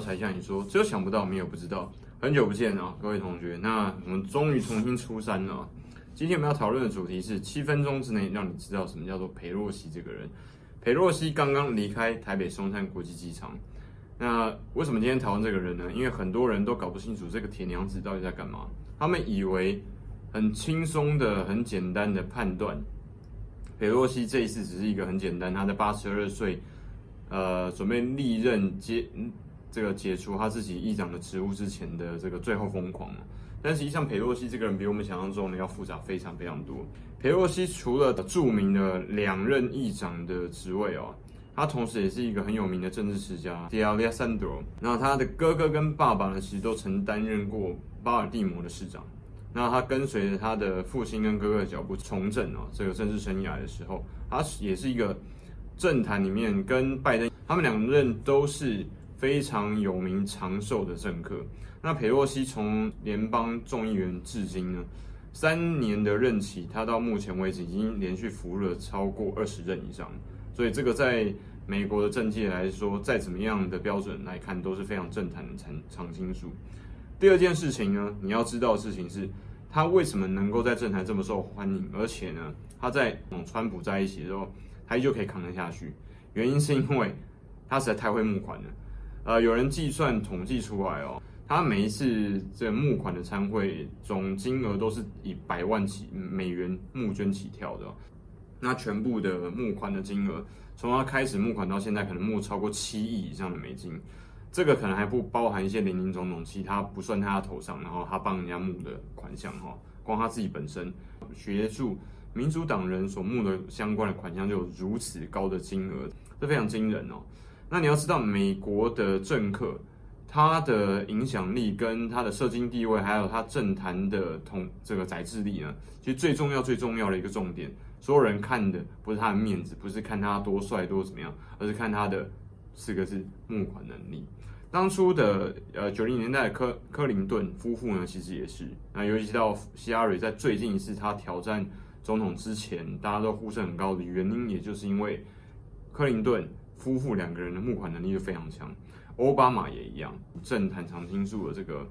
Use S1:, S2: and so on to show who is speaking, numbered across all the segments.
S1: 才向你说，只有想不到，没有不知道。很久不见啊，各位同学，那我们终于重新出山了。今天我们要讨论的主题是七分钟之内让你知道什么叫做裴洛西这个人。裴洛西刚刚离开台北松山国际机场。那为什么今天讨论这个人呢？因为很多人都搞不清楚这个铁娘子到底在干嘛。他们以为很轻松的、很简单的判断，裴洛西这一次只是一个很简单，他在八十二岁，呃，准备历任接这个解除他自己议长的职务之前的这个最后疯狂。但实际上，裴洛西这个人比我们想象中的要复杂非常非常多。裴洛西除了著名的两任议长的职位哦。他同时也是一个很有名的政治世家，De Alessandro。那他的哥哥跟爸爸呢，其实都曾担任过巴尔的摩的市长。那他跟随着他的父亲跟哥哥的脚步从政哦，这个政治生涯的时候，他也是一个政坛里面跟拜登他们两任都是非常有名长寿的政客。那佩洛西从联邦众议员至今呢，三年的任期，他到目前为止已经连续服务了超过二十任以上。所以这个在美国的政界来说，再怎么样的标准来看，都是非常政坛的常常青树。第二件事情呢，你要知道的事情是，他为什么能够在政坛这么受欢迎，而且呢，他在与川普在一起的时候，他依旧可以扛得下去。原因是因为他实在太会募款了。呃，有人计算统计出来哦，他每一次这募款的参会总金额都是以百万起美元募捐起跳的。那全部的募款的金额，从他开始募款到现在，可能募超过七亿以上的美金。这个可能还不包含一些林林总总，其他不算在他头上，然后他帮人家募的款项哈，光他自己本身协助民主党人所募的相关的款项就有如此高的金额，这非常惊人哦。那你要知道，美国的政客他的影响力跟他的社经地位，还有他政坛的统这个宰制力呢，其实最重要、最重要的一个重点。所有人看的不是他的面子，不是看他多帅多怎么样，而是看他的四个字募款能力。当初的呃九零年代的柯柯林顿夫妇呢，其实也是。那尤其到希拉蕊在最近一次他挑战总统之前，大家都呼声很高的原因，也就是因为柯林顿夫妇两个人的募款能力就非常强。奥巴马也一样，政坛常青树的这个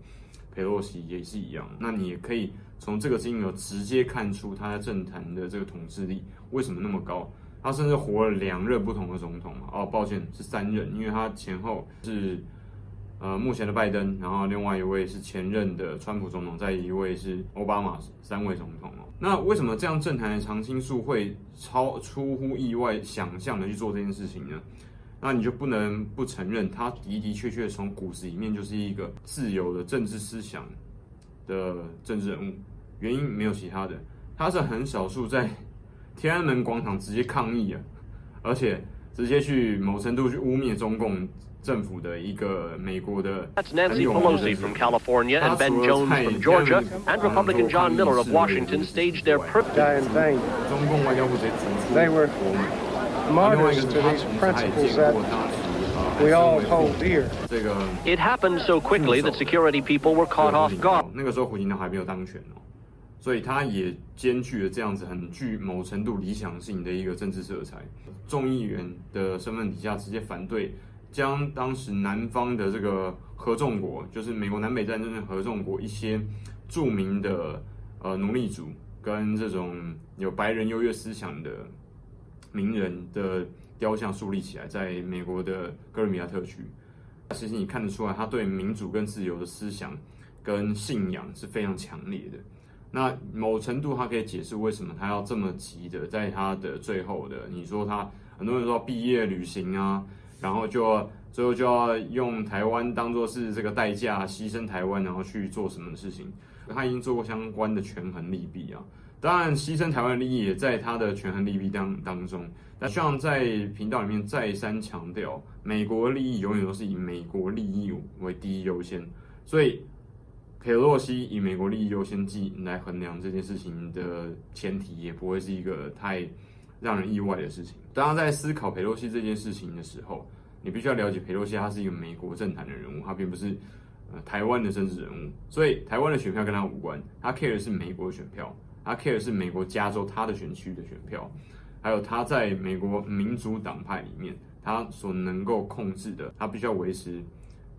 S1: 佩洛西也是一样。那你也可以。从这个金额直接看出他在政坛的这个统治力为什么那么高？他甚至活了两任不同的总统哦，抱歉是三任，因为他前后是呃目前的拜登，然后另外一位是前任的川普总统，再一位是奥巴马，三位总统哦。那为什么这样政坛的常青树会超出乎意外想象的去做这件事情呢？那你就不能不承认，他的的确确从骨子里面就是一个自由的政治思想的政治人物，原因没有其他的，他是很少数在天安门广场直接抗议啊，而且直接去某程度去污蔑中共政府的一个美国的。That's Nancy Pelosi from California and Ben Jones from Georgia and Republican John Miller of Washington staged their perfect. 中共外交部直接指出，They were martyrs to these principles that. We all hold dear. 这个 It happened so quickly that security people were caught off guard. 那个时候胡锦涛还没有当选哦，所以他也兼具了这样子很具某程度理想性的一个政治色彩。众议员的身份底下直接反对，将当时南方的这个合众国，就是美国南北战争的合众国一些著名的呃奴隶主跟这种有白人优越思想的名人的。雕像树立起来，在美国的哥伦比亚特区，其实你看得出来，他对民主跟自由的思想跟信仰是非常强烈的。那某程度，他可以解释为什么他要这么急的，在他的最后的，你说他很多人说毕业旅行啊，然后就最后就要用台湾当做是这个代价，牺牲台湾，然后去做什么事情？他已经做过相关的权衡利弊啊。当然，牺牲台湾利益也在他的权衡利弊当当中。那希望在频道里面再三强调，美国利益永远都是以美国利益为第一优先。所以，佩洛西以美国利益优先计来衡量这件事情的前提，也不会是一个太让人意外的事情。当他在思考佩洛西这件事情的时候，你必须要了解佩洛西他是一个美国政坛的人物，他并不是呃台湾的政治人物。所以，台湾的选票跟他无关，他 care 的是美国的选票，他 care 的是美国加州他的选区的选票。还有他在美国民主党派里面，他所能够控制的，他必须要维持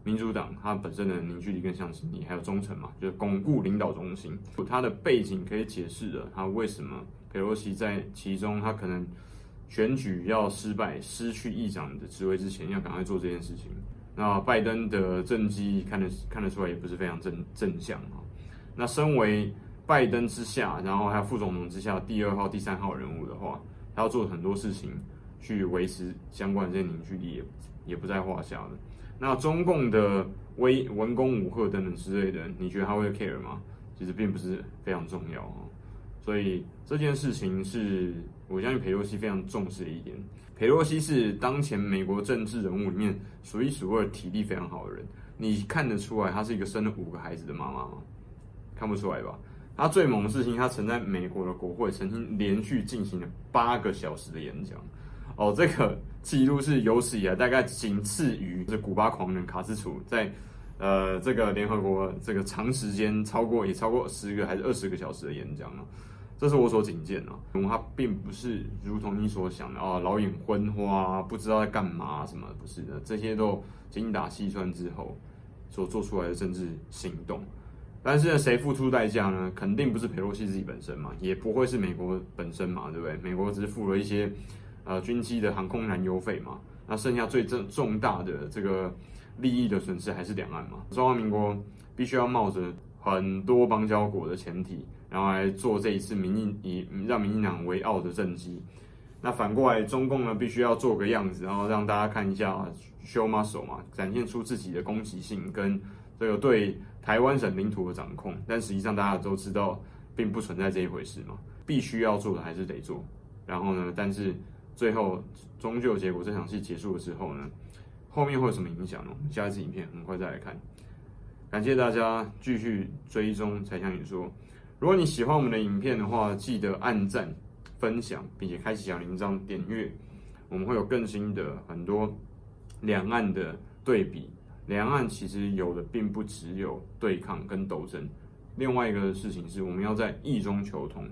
S1: 民主党它本身的凝聚力跟向心力，还有忠诚嘛，就是巩固领导中心。它的背景可以解释了，它为什么佩洛西在其中，他可能选举要失败、失去议长的职位之前，要赶快做这件事情。那拜登的政绩看得看得出来，也不是非常正正向啊。那身为拜登之下，然后还有副总统之下第二号、第三号人物的话，他要做很多事情去维持相关这些凝聚力，也也不在话下了。那中共的威文攻武赫等等之类的，你觉得他会 care 吗？其实并不是非常重要啊。所以这件事情是我相信裴洛西非常重视的一点。裴洛西是当前美国政治人物里面数一数二体力非常好的人。你看得出来她是一个生了五个孩子的妈妈吗？看不出来吧？她最猛的事情，她曾在美国的国会曾经连续进行了八个小时的演讲。哦，这个记录是有史以来大概仅次于这古巴狂人卡斯楚在呃这个联合国这个长时间超过也超过十个还是二十个小时的演讲了，这是我所仅见啊。他并不是如同你所想的啊，老眼昏花，不知道在干嘛什么，不是的，这些都精打细算之后所做出来的政治行动。但是呢，谁付出代价呢？肯定不是佩洛西自己本身嘛，也不会是美国本身嘛，对不对？美国只是付了一些。呃，军机的航空燃油费嘛，那剩下最重重大的这个利益的损失还是两岸嘛。中华民国必须要冒着很多邦交国的前提，然后来做这一次民进以让民进党为傲的政绩。那反过来，中共呢必须要做个样子，然后让大家看一下 show muscle 嘛，展现出自己的攻击性跟这个对台湾省领土的掌控。但实际上大家都知道，并不存在这一回事嘛。必须要做的还是得做。然后呢，但是。最后，终究结果这场戏结束了之后呢，后面会有什么影响呢？我们下一支影片很快再来看。感谢大家继续追踪才想你说，如果你喜欢我们的影片的话，记得按赞、分享，并且开启小铃铛、点阅。我们会有更新的很多两岸的对比。两岸其实有的并不只有对抗跟斗争，另外一个事情是我们要在异中求同。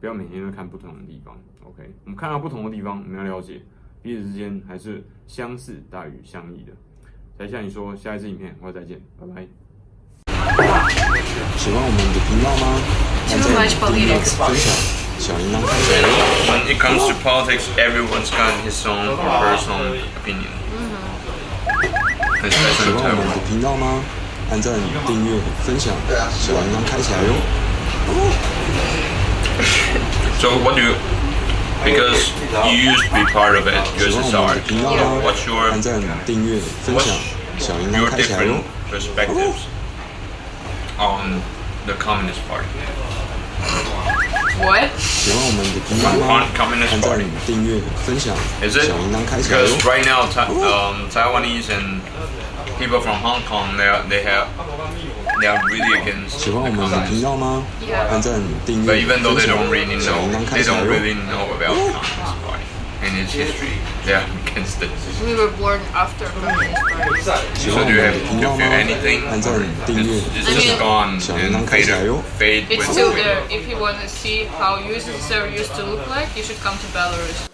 S1: 不要每天都看不同的地方，OK？我们看到不同的地方，我们要了解彼此之间还是相似大于相异的。才向你说，下一次影片，我再见，拜拜。
S2: 喜欢我们的频道吗？按赞、订阅、分享，小铃铛开起来。
S1: When it comes to politics, everyone's got his own personal opinion.
S2: 喜欢我们的频道吗？按赞、订阅、分享，小铃铛开起来哟。
S1: So what do you? Because you used to be part of it, USSR.
S2: Yeah.
S1: What's your
S2: what's
S1: your different perspectives on the Communist Party?
S3: What?
S1: On Communist Party. Is it? Because right now, um, Taiwanese and people from Hong Kong, they they have They are really against
S2: 喜欢我们的频道吗？按赞、订阅、分享、小铃铛开起来哟。
S1: They don't really know about Communist Party and its history. They are against it.
S3: We were born after Communist Party.
S2: 喜欢我们的频道吗？按赞、订阅、分享、小铃铛开起来哟。
S3: It's still there. If you want to see how USSR used to look like, you should come to Belarus.